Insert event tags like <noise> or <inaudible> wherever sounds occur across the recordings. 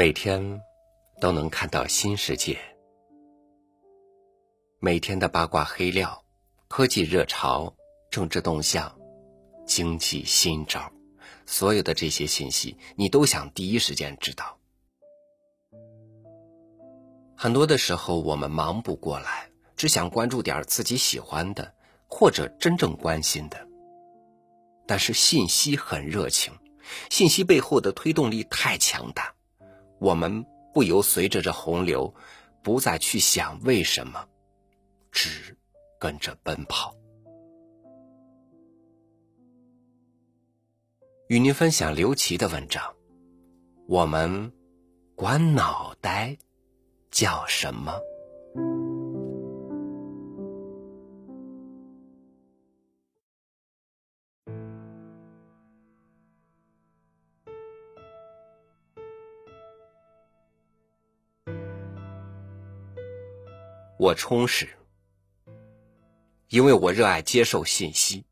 每天都能看到新世界，每天的八卦黑料、科技热潮、政治动向、经济新招，所有的这些信息，你都想第一时间知道。很多的时候，我们忙不过来，只想关注点自己喜欢的或者真正关心的。但是信息很热情，信息背后的推动力太强大。我们不由随着这洪流，不再去想为什么，只跟着奔跑。与您分享刘琦的文章，我们管脑袋叫什么？我充实，因为我热爱接受信息，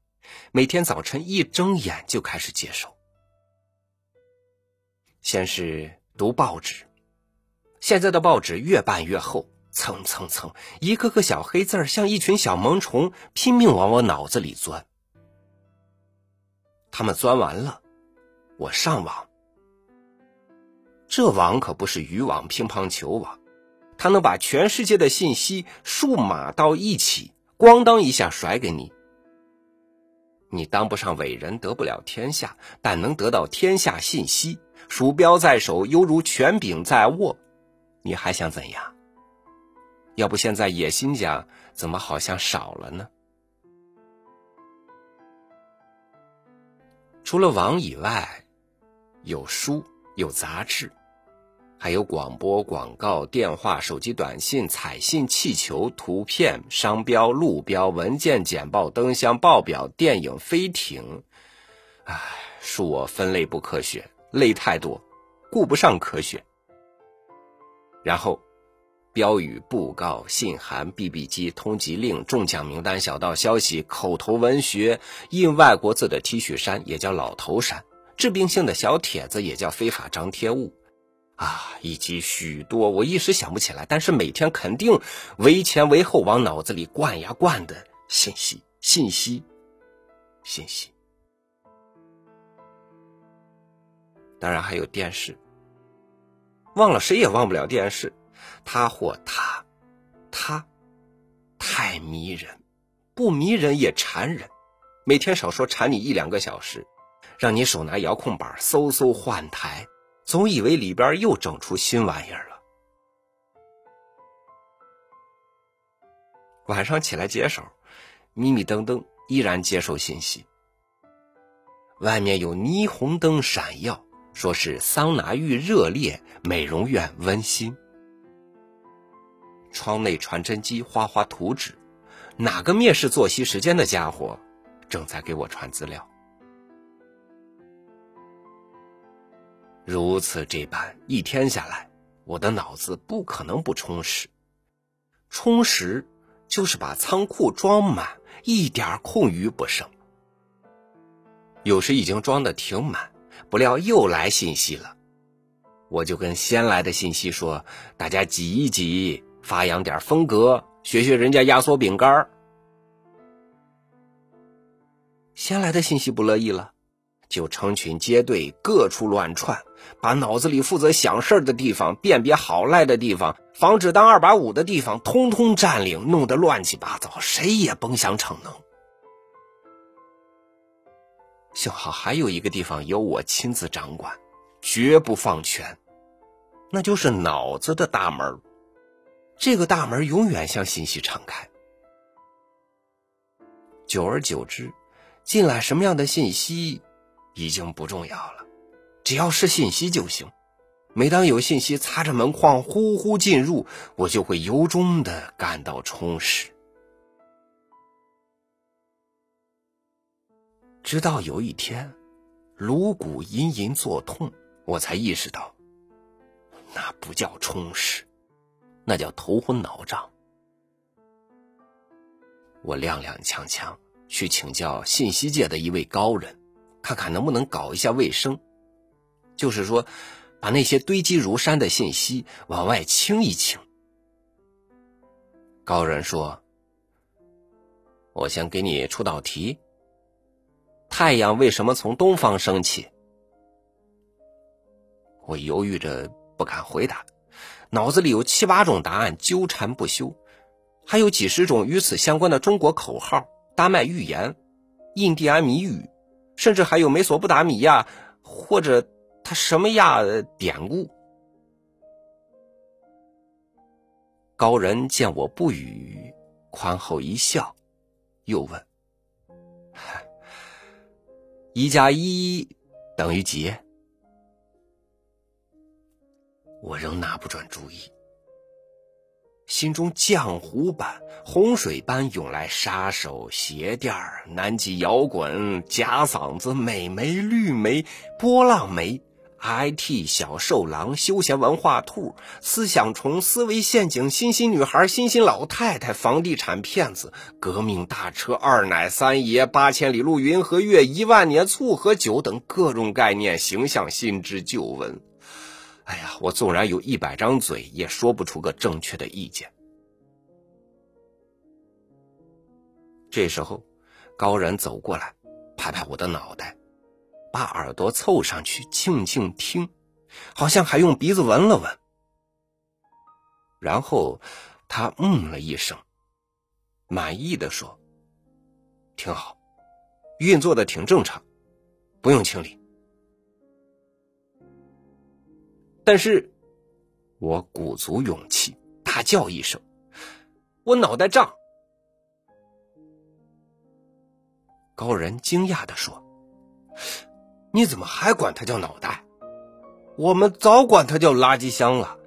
每天早晨一睁眼就开始接受。先是读报纸，现在的报纸越办越厚，蹭蹭蹭，一个个小黑字儿像一群小萌虫，拼命往我脑子里钻。他们钻完了，我上网，这网可不是渔网、乒乓球网。他能把全世界的信息数码到一起，咣当一下甩给你。你当不上伟人，得不了天下，但能得到天下信息。鼠标在手，犹如权柄在握。你还想怎样？要不现在野心家怎么好像少了呢？除了网以外，有书，有杂志。还有广播、广告、电话、手机短信、彩信、气球、图片、商标、路标、文件、简报、灯箱、报表、电影、飞艇。唉，恕我分类不科学，类太多，顾不上科学。然后，标语、布告、信函、BB 机、通缉令、中奖名单、小道消息、口头文学、印外国字的 T 恤衫也叫老头衫，致病性的小帖子也叫非法张贴物。啊，以及许多我一时想不起来，但是每天肯定为前为后往脑子里灌呀灌的信息，信息，信息。当然还有电视，忘了谁也忘不了电视，他或他，他太迷人，不迷人也缠人，每天少说缠你一两个小时，让你手拿遥控板嗖嗖换台。总以为里边又整出新玩意儿了。晚上起来解手，迷迷瞪瞪，依然接受信息。外面有霓虹灯闪耀，说是桑拿浴热烈，美容院温馨。窗内传真机哗哗图纸，哪个蔑视作息时间的家伙正在给我传资料？如此这般，一天下来，我的脑子不可能不充实。充实就是把仓库装满，一点空余不剩。有时已经装的挺满，不料又来信息了，我就跟先来的信息说：“大家挤一挤，发扬点风格，学学人家压缩饼干。”先来的信息不乐意了。就成群结队，各处乱窜，把脑子里负责想事儿的地方、辨别好赖的地方、防止当二百五的地方，通通占领，弄得乱七八糟，谁也甭想逞能。幸好还有一个地方由我亲自掌管，绝不放权，那就是脑子的大门。这个大门永远向信息敞开。久而久之，进来什么样的信息？已经不重要了，只要是信息就行。每当有信息擦着门框呼呼进入，我就会由衷的感到充实。直到有一天，颅骨隐隐作痛，我才意识到，那不叫充实，那叫头昏脑胀。我踉踉跄跄去请教信息界的一位高人。看看能不能搞一下卫生，就是说，把那些堆积如山的信息往外清一清。高人说：“我先给你出道题。太阳为什么从东方升起？”我犹豫着不敢回答，脑子里有七八种答案纠缠不休，还有几十种与此相关的中国口号、丹麦寓言、印第安谜语，甚至还有美索不达米亚或者他什么亚典故。高人见我不语，宽厚一笑，又问：“ <laughs> 一加一等于几？”我仍拿不准主意，心中浆糊般、洪水般涌来杀手、鞋垫儿南极摇滚、假嗓子、美眉、绿眉、波浪眉、IT 小兽狼、休闲文化兔、思想虫、思维陷阱、新兴女孩、新兴老太太、房地产骗子、革命大车、二奶三爷、八千里路云和月、一万年醋和酒等各种概念、形象、新知旧闻。哎呀，我纵然有一百张嘴，也说不出个正确的意见。这时候，高人走过来，拍拍我的脑袋，把耳朵凑上去，静静听，好像还用鼻子闻了闻。然后，他嗯了一声，满意的说：“挺好，运作的挺正常，不用清理。”但是，我鼓足勇气，大叫一声：“我脑袋胀！”高人惊讶的说：“你怎么还管他叫脑袋？我们早管他叫垃圾箱了。”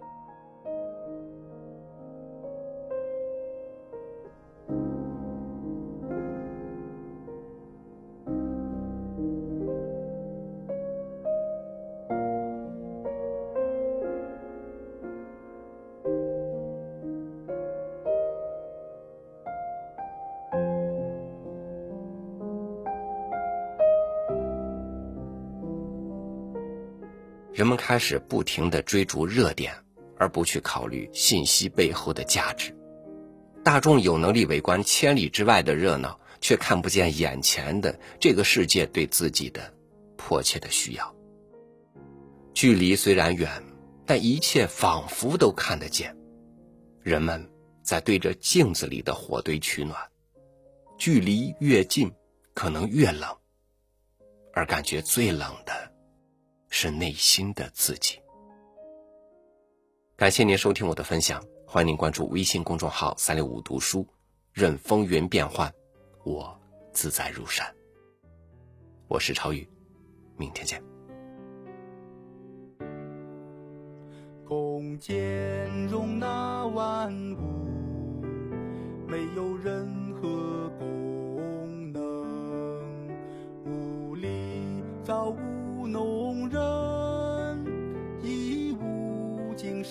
人们开始不停的追逐热点，而不去考虑信息背后的价值。大众有能力围观千里之外的热闹，却看不见眼前的这个世界对自己的迫切的需要。距离虽然远，但一切仿佛都看得见。人们在对着镜子里的火堆取暖，距离越近，可能越冷，而感觉最冷的。是内心的自己。感谢您收听我的分享，欢迎您关注微信公众号“三六五读书”，任风云变幻，我自在如山。我是超宇，明天见。空间容纳万物，没有任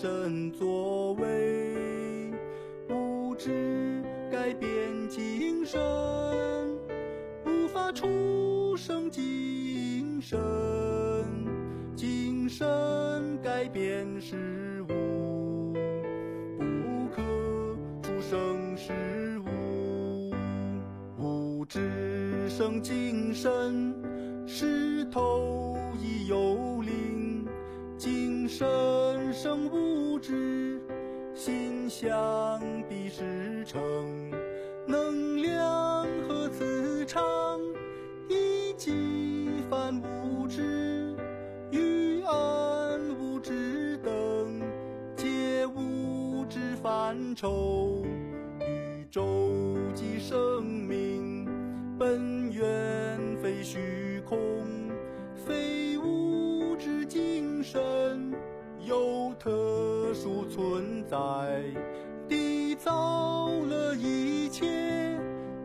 神作为，物质改变精神，无法出生精神，精神改变事物，不可出生事物，物质生精神，石头亦有灵，精神生知。心想必是成，能量和磁场以及泛物质与暗物质等，皆物质范畴。宇宙及生命，本源非虚空，非物质精神。有特殊存在，缔造了一切，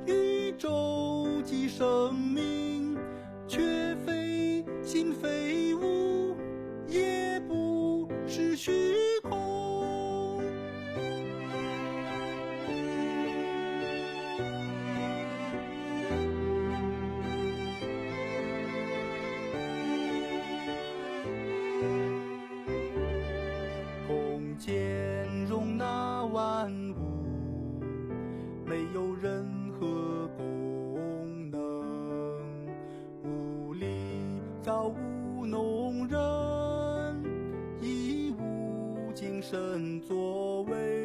宇宙及生命，却非心非物，身作为。